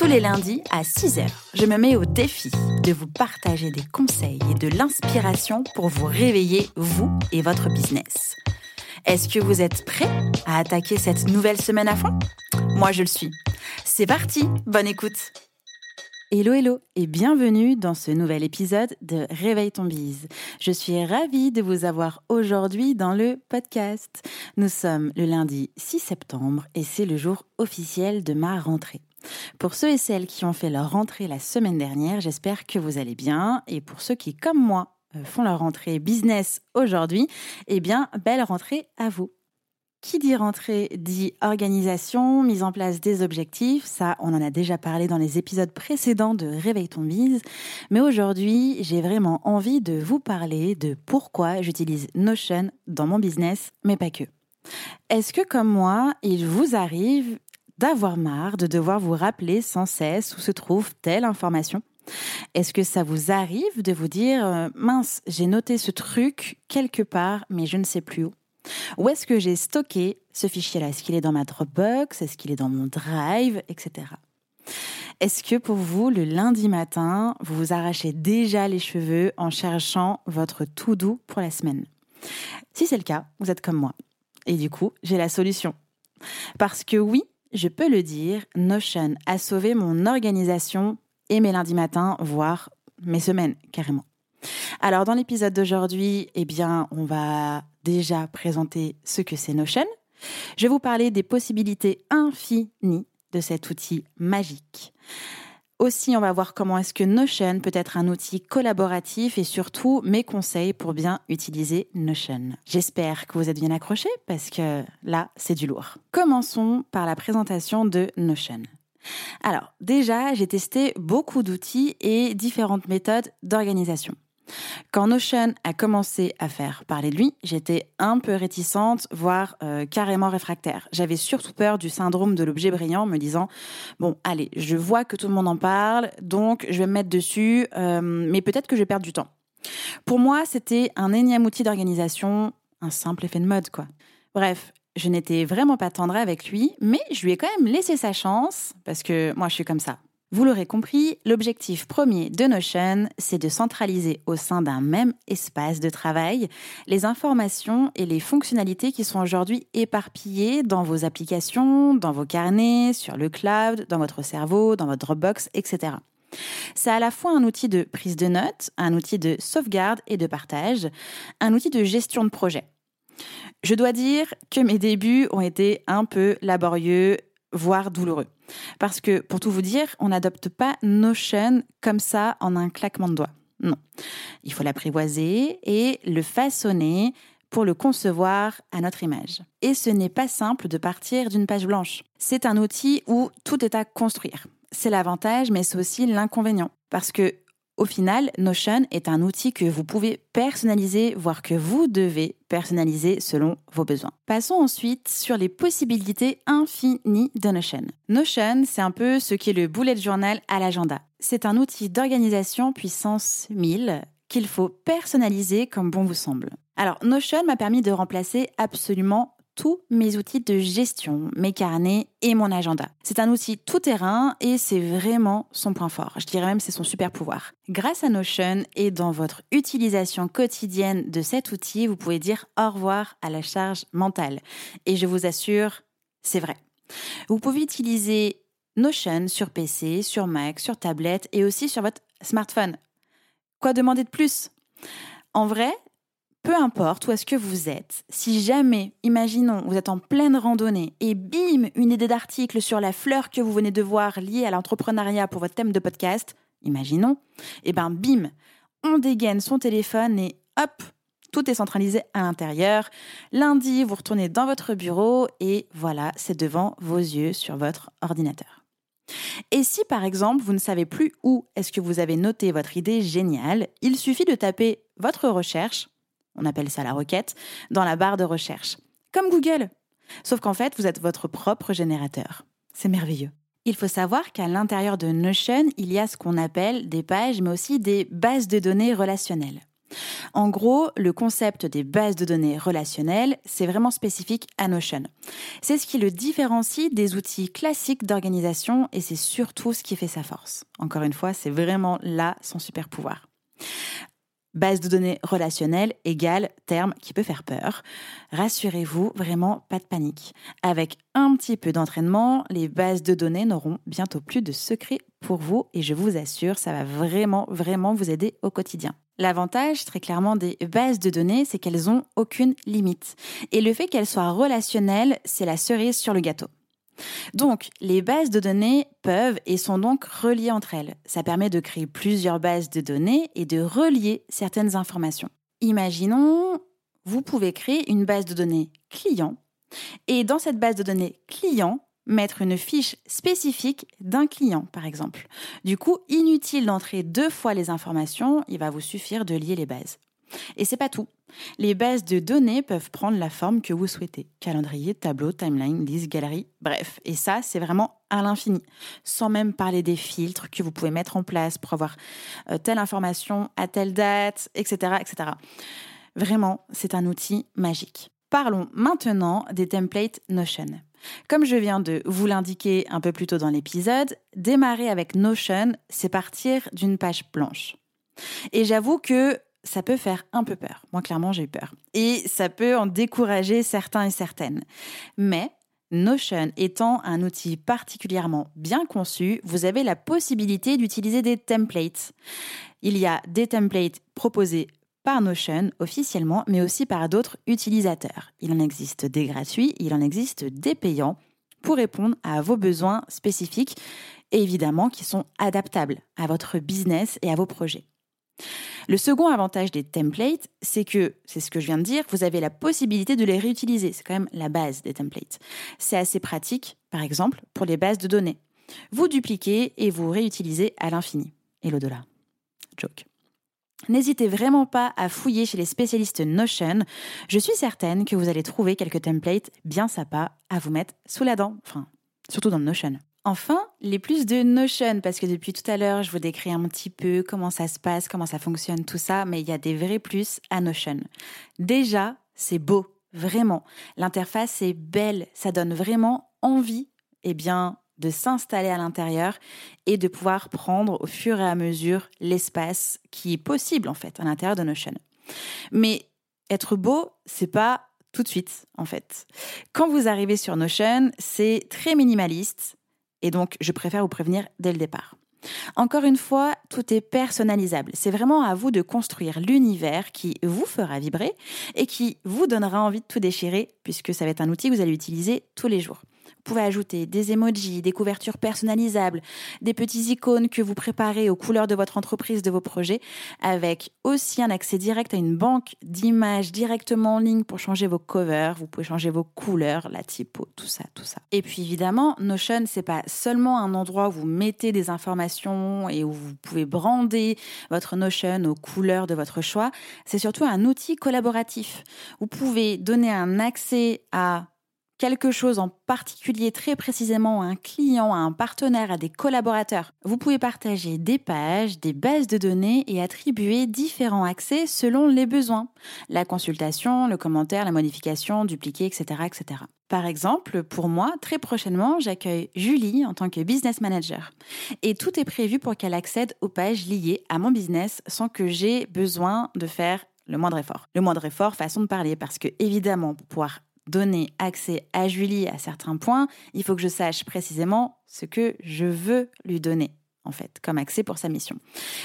Tous les lundis à 6h, je me mets au défi de vous partager des conseils et de l'inspiration pour vous réveiller, vous et votre business. Est-ce que vous êtes prêts à attaquer cette nouvelle semaine à fond? Moi, je le suis. C'est parti, bonne écoute Hello hello et bienvenue dans ce nouvel épisode de Réveille ton bise. Je suis ravie de vous avoir aujourd'hui dans le podcast. Nous sommes le lundi 6 septembre et c'est le jour officiel de ma rentrée. Pour ceux et celles qui ont fait leur rentrée la semaine dernière, j'espère que vous allez bien et pour ceux qui comme moi euh, font leur rentrée business aujourd'hui, eh bien belle rentrée à vous. Qui dit rentrée dit organisation, mise en place des objectifs. Ça, on en a déjà parlé dans les épisodes précédents de Réveille ton bise. Mais aujourd'hui, j'ai vraiment envie de vous parler de pourquoi j'utilise Notion dans mon business, mais pas que. Est-ce que comme moi, il vous arrive d'avoir marre de devoir vous rappeler sans cesse où se trouve telle information est-ce que ça vous arrive de vous dire euh, mince, j'ai noté ce truc quelque part, mais je ne sais plus où? Où est-ce que j'ai stocké ce fichier-là? Est-ce qu'il est dans ma Dropbox? Est-ce qu'il est dans mon Drive? Etc. Est-ce que pour vous, le lundi matin, vous vous arrachez déjà les cheveux en cherchant votre tout doux pour la semaine? Si c'est le cas, vous êtes comme moi. Et du coup, j'ai la solution. Parce que oui, je peux le dire, Notion a sauvé mon organisation et mes lundis matins, voire mes semaines carrément. Alors dans l'épisode d'aujourd'hui, eh bien, on va déjà présenter ce que c'est Notion. Je vais vous parler des possibilités infinies de cet outil magique. Aussi, on va voir comment est-ce que Notion peut être un outil collaboratif et surtout mes conseils pour bien utiliser Notion. J'espère que vous êtes bien accrochés parce que là, c'est du lourd. Commençons par la présentation de Notion. Alors, déjà, j'ai testé beaucoup d'outils et différentes méthodes d'organisation. Quand Notion a commencé à faire parler de lui, j'étais un peu réticente, voire euh, carrément réfractaire. J'avais surtout peur du syndrome de l'objet brillant, me disant bon, allez, je vois que tout le monde en parle, donc je vais me mettre dessus, euh, mais peut-être que je vais perdre du temps. Pour moi, c'était un énième outil d'organisation, un simple effet de mode, quoi. Bref, je n'étais vraiment pas tendre avec lui, mais je lui ai quand même laissé sa chance, parce que moi je suis comme ça. Vous l'aurez compris, l'objectif premier de Notion, c'est de centraliser au sein d'un même espace de travail les informations et les fonctionnalités qui sont aujourd'hui éparpillées dans vos applications, dans vos carnets, sur le cloud, dans votre cerveau, dans votre Dropbox, etc. C'est à la fois un outil de prise de notes, un outil de sauvegarde et de partage, un outil de gestion de projet. Je dois dire que mes débuts ont été un peu laborieux, voire douloureux. Parce que, pour tout vous dire, on n'adopte pas Notion comme ça en un claquement de doigts. Non. Il faut l'apprivoiser et le façonner pour le concevoir à notre image. Et ce n'est pas simple de partir d'une page blanche. C'est un outil où tout est à construire. C'est l'avantage, mais c'est aussi l'inconvénient. Parce que au final, Notion est un outil que vous pouvez personnaliser, voire que vous devez personnaliser selon vos besoins. Passons ensuite sur les possibilités infinies de Notion. Notion, c'est un peu ce qui est le bullet journal à l'agenda. C'est un outil d'organisation puissance 1000 qu'il faut personnaliser comme bon vous semble. Alors, Notion m'a permis de remplacer absolument tous mes outils de gestion, mes carnets et mon agenda. C'est un outil tout terrain et c'est vraiment son point fort. Je dirais même c'est son super pouvoir. Grâce à Notion et dans votre utilisation quotidienne de cet outil, vous pouvez dire au revoir à la charge mentale. Et je vous assure, c'est vrai. Vous pouvez utiliser Notion sur PC, sur Mac, sur tablette et aussi sur votre smartphone. Quoi demander de plus? En vrai, peu importe où est-ce que vous êtes, si jamais, imaginons, vous êtes en pleine randonnée et bim, une idée d'article sur la fleur que vous venez de voir liée à l'entrepreneuriat pour votre thème de podcast, imaginons, et eh ben bim, on dégaine son téléphone et hop, tout est centralisé à l'intérieur. Lundi, vous retournez dans votre bureau et voilà, c'est devant vos yeux sur votre ordinateur. Et si par exemple vous ne savez plus où est-ce que vous avez noté votre idée géniale, il suffit de taper votre recherche, on appelle ça la requête, dans la barre de recherche. Comme Google. Sauf qu'en fait, vous êtes votre propre générateur. C'est merveilleux. Il faut savoir qu'à l'intérieur de Notion, il y a ce qu'on appelle des pages, mais aussi des bases de données relationnelles. En gros, le concept des bases de données relationnelles, c'est vraiment spécifique à Notion. C'est ce qui le différencie des outils classiques d'organisation et c'est surtout ce qui fait sa force. Encore une fois, c'est vraiment là son super pouvoir. Base de données relationnelle égale terme qui peut faire peur. Rassurez-vous, vraiment pas de panique. Avec un petit peu d'entraînement, les bases de données n'auront bientôt plus de secrets pour vous et je vous assure, ça va vraiment, vraiment vous aider au quotidien. L'avantage, très clairement, des bases de données, c'est qu'elles ont aucune limite. Et le fait qu'elles soient relationnelles, c'est la cerise sur le gâteau. Donc, les bases de données peuvent et sont donc reliées entre elles. Ça permet de créer plusieurs bases de données et de relier certaines informations. Imaginons, vous pouvez créer une base de données client et dans cette base de données client, mettre une fiche spécifique d'un client, par exemple. Du coup, inutile d'entrer deux fois les informations, il va vous suffire de lier les bases. Et c'est pas tout. Les bases de données peuvent prendre la forme que vous souhaitez. Calendrier, tableau, timeline, liste, galerie, bref. Et ça, c'est vraiment à l'infini. Sans même parler des filtres que vous pouvez mettre en place pour avoir euh, telle information à telle date, etc., etc. Vraiment, c'est un outil magique. Parlons maintenant des templates Notion. Comme je viens de vous l'indiquer un peu plus tôt dans l'épisode, démarrer avec Notion, c'est partir d'une page blanche. Et j'avoue que ça peut faire un peu peur. Moi, clairement, j'ai eu peur. Et ça peut en décourager certains et certaines. Mais Notion étant un outil particulièrement bien conçu, vous avez la possibilité d'utiliser des templates. Il y a des templates proposés par Notion officiellement, mais aussi par d'autres utilisateurs. Il en existe des gratuits, il en existe des payants pour répondre à vos besoins spécifiques et évidemment qui sont adaptables à votre business et à vos projets. Le second avantage des templates, c'est que, c'est ce que je viens de dire, vous avez la possibilité de les réutiliser. C'est quand même la base des templates. C'est assez pratique, par exemple, pour les bases de données. Vous dupliquez et vous réutilisez à l'infini. Et l'au-delà. Joke. N'hésitez vraiment pas à fouiller chez les spécialistes Notion. Je suis certaine que vous allez trouver quelques templates bien sympas à vous mettre sous la dent. Enfin, surtout dans Notion. Enfin, les plus de Notion, parce que depuis tout à l'heure, je vous décris un petit peu comment ça se passe, comment ça fonctionne, tout ça, mais il y a des vrais plus à Notion. Déjà, c'est beau, vraiment. L'interface est belle, ça donne vraiment envie, eh bien, de s'installer à l'intérieur et de pouvoir prendre au fur et à mesure l'espace qui est possible, en fait, à l'intérieur de Notion. Mais être beau, c'est pas tout de suite, en fait. Quand vous arrivez sur Notion, c'est très minimaliste, et donc, je préfère vous prévenir dès le départ. Encore une fois, tout est personnalisable. C'est vraiment à vous de construire l'univers qui vous fera vibrer et qui vous donnera envie de tout déchirer puisque ça va être un outil que vous allez utiliser tous les jours. Pouvez ajouter des emojis, des couvertures personnalisables, des petits icônes que vous préparez aux couleurs de votre entreprise, de vos projets, avec aussi un accès direct à une banque d'images directement en ligne pour changer vos covers. Vous pouvez changer vos couleurs, la typo, tout ça, tout ça. Et puis évidemment, Notion, c'est pas seulement un endroit où vous mettez des informations et où vous pouvez brander votre Notion aux couleurs de votre choix. C'est surtout un outil collaboratif. Vous pouvez donner un accès à quelque chose en particulier très précisément à un client, à un partenaire, à des collaborateurs. Vous pouvez partager des pages, des bases de données et attribuer différents accès selon les besoins. La consultation, le commentaire, la modification, dupliquer, etc. etc. Par exemple, pour moi, très prochainement, j'accueille Julie en tant que business manager. Et tout est prévu pour qu'elle accède aux pages liées à mon business sans que j'ai besoin de faire le moindre effort. Le moindre effort, façon de parler, parce que évidemment, pour pouvoir donner accès à Julie à certains points, il faut que je sache précisément ce que je veux lui donner en fait, comme accès pour sa mission.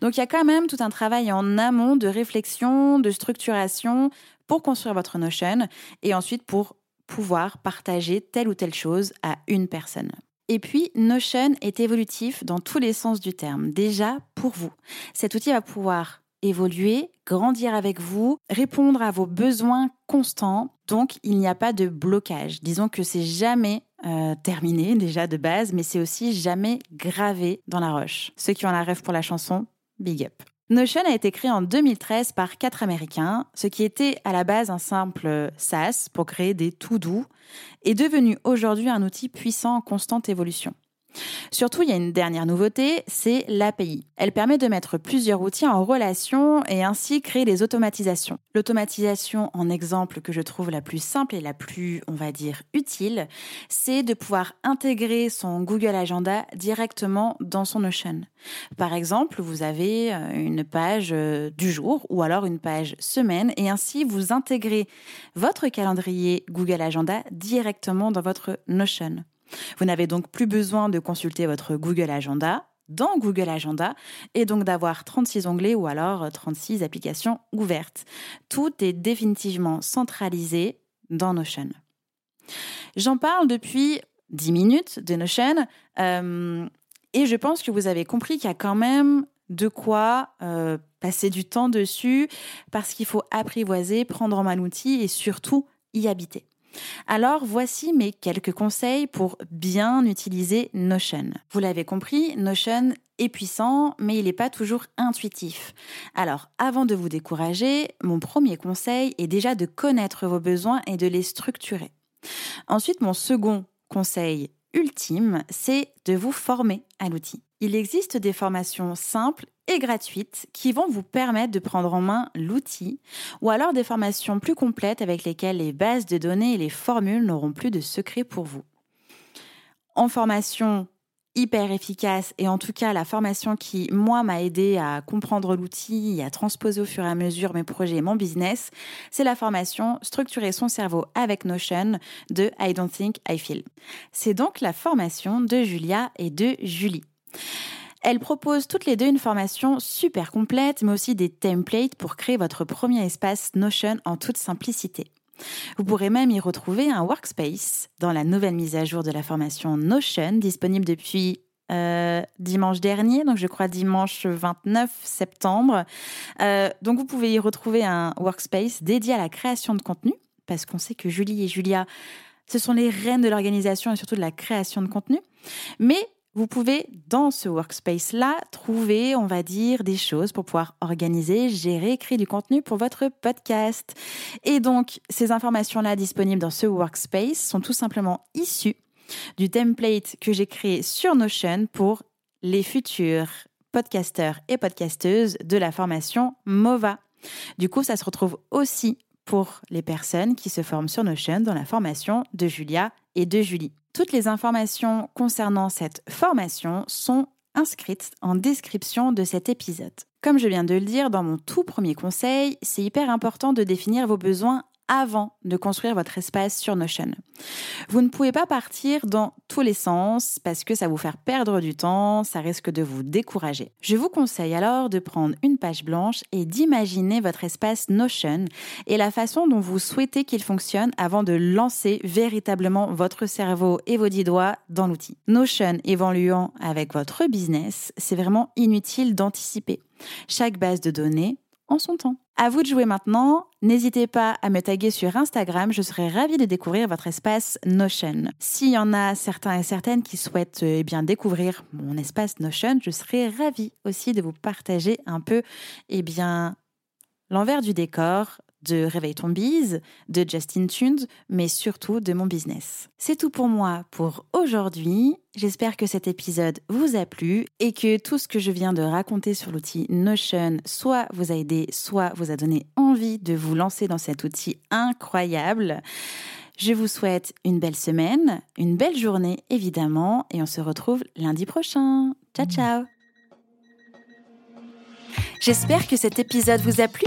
Donc il y a quand même tout un travail en amont de réflexion, de structuration pour construire votre Notion et ensuite pour pouvoir partager telle ou telle chose à une personne. Et puis, Notion est évolutif dans tous les sens du terme. Déjà, pour vous, cet outil va pouvoir évoluer, grandir avec vous, répondre à vos besoins constants. Donc, il n'y a pas de blocage. Disons que c'est jamais euh, terminé déjà de base, mais c'est aussi jamais gravé dans la roche. Ceux qui ont la rêve pour la chanson, big up. Notion a été créé en 2013 par quatre Américains, ce qui était à la base un simple SaaS pour créer des tout doux, est devenu aujourd'hui un outil puissant en constante évolution. Surtout, il y a une dernière nouveauté, c'est l'API. Elle permet de mettre plusieurs outils en relation et ainsi créer des automatisations. L'automatisation, en exemple que je trouve la plus simple et la plus, on va dire, utile, c'est de pouvoir intégrer son Google Agenda directement dans son Notion. Par exemple, vous avez euh, une page euh, du jour ou alors une page semaine et ainsi vous intégrez votre calendrier Google Agenda directement dans votre Notion. Vous n'avez donc plus besoin de consulter votre Google Agenda dans Google Agenda et donc d'avoir 36 onglets ou alors 36 applications ouvertes. Tout est définitivement centralisé dans Notion. J'en parle depuis 10 minutes de Notion euh, et je pense que vous avez compris qu'il y a quand même de quoi euh, passer du temps dessus parce qu'il faut apprivoiser, prendre en main l'outil et surtout y habiter. Alors voici mes quelques conseils pour bien utiliser Notion. Vous l'avez compris, Notion est puissant, mais il n'est pas toujours intuitif. Alors avant de vous décourager, mon premier conseil est déjà de connaître vos besoins et de les structurer. Ensuite, mon second conseil ultime, c'est de vous former à l'outil. Il existe des formations simples gratuites qui vont vous permettre de prendre en main l'outil ou alors des formations plus complètes avec lesquelles les bases de données et les formules n'auront plus de secret pour vous. En formation hyper efficace et en tout cas la formation qui moi m'a aidé à comprendre l'outil et à transposer au fur et à mesure mes projets et mon business, c'est la formation Structurer son cerveau avec Notion de I Don't Think I Feel. C'est donc la formation de Julia et de Julie. Elles proposent toutes les deux une formation super complète, mais aussi des templates pour créer votre premier espace Notion en toute simplicité. Vous pourrez même y retrouver un workspace dans la nouvelle mise à jour de la formation Notion, disponible depuis euh, dimanche dernier, donc je crois dimanche 29 septembre. Euh, donc vous pouvez y retrouver un workspace dédié à la création de contenu, parce qu'on sait que Julie et Julia, ce sont les reines de l'organisation et surtout de la création de contenu. Mais vous pouvez, dans ce workspace-là, trouver, on va dire, des choses pour pouvoir organiser, gérer, créer du contenu pour votre podcast. Et donc, ces informations-là disponibles dans ce workspace sont tout simplement issues du template que j'ai créé sur Notion pour les futurs podcasteurs et podcasteuses de la formation MOVA. Du coup, ça se retrouve aussi pour les personnes qui se forment sur Notion dans la formation de Julia et de Julie. Toutes les informations concernant cette formation sont inscrites en description de cet épisode. Comme je viens de le dire dans mon tout premier conseil, c'est hyper important de définir vos besoins avant de construire votre espace sur Notion. Vous ne pouvez pas partir dans tous les sens parce que ça vous faire perdre du temps, ça risque de vous décourager. Je vous conseille alors de prendre une page blanche et d'imaginer votre espace Notion et la façon dont vous souhaitez qu'il fonctionne avant de lancer véritablement votre cerveau et vos dix doigts dans l'outil. Notion évoluant avec votre business, c'est vraiment inutile d'anticiper. Chaque base de données en son temps. À vous de jouer maintenant. N'hésitez pas à me taguer sur Instagram. Je serai ravie de découvrir votre espace Notion. S'il y en a certains et certaines qui souhaitent eh bien découvrir mon espace Notion, je serai ravie aussi de vous partager un peu eh bien l'envers du décor de Réveille ton bise, de Justin Tunes, mais surtout de mon business. C'est tout pour moi pour aujourd'hui. J'espère que cet épisode vous a plu et que tout ce que je viens de raconter sur l'outil Notion soit vous a aidé, soit vous a donné envie de vous lancer dans cet outil incroyable. Je vous souhaite une belle semaine, une belle journée évidemment, et on se retrouve lundi prochain. Ciao ciao J'espère que cet épisode vous a plu.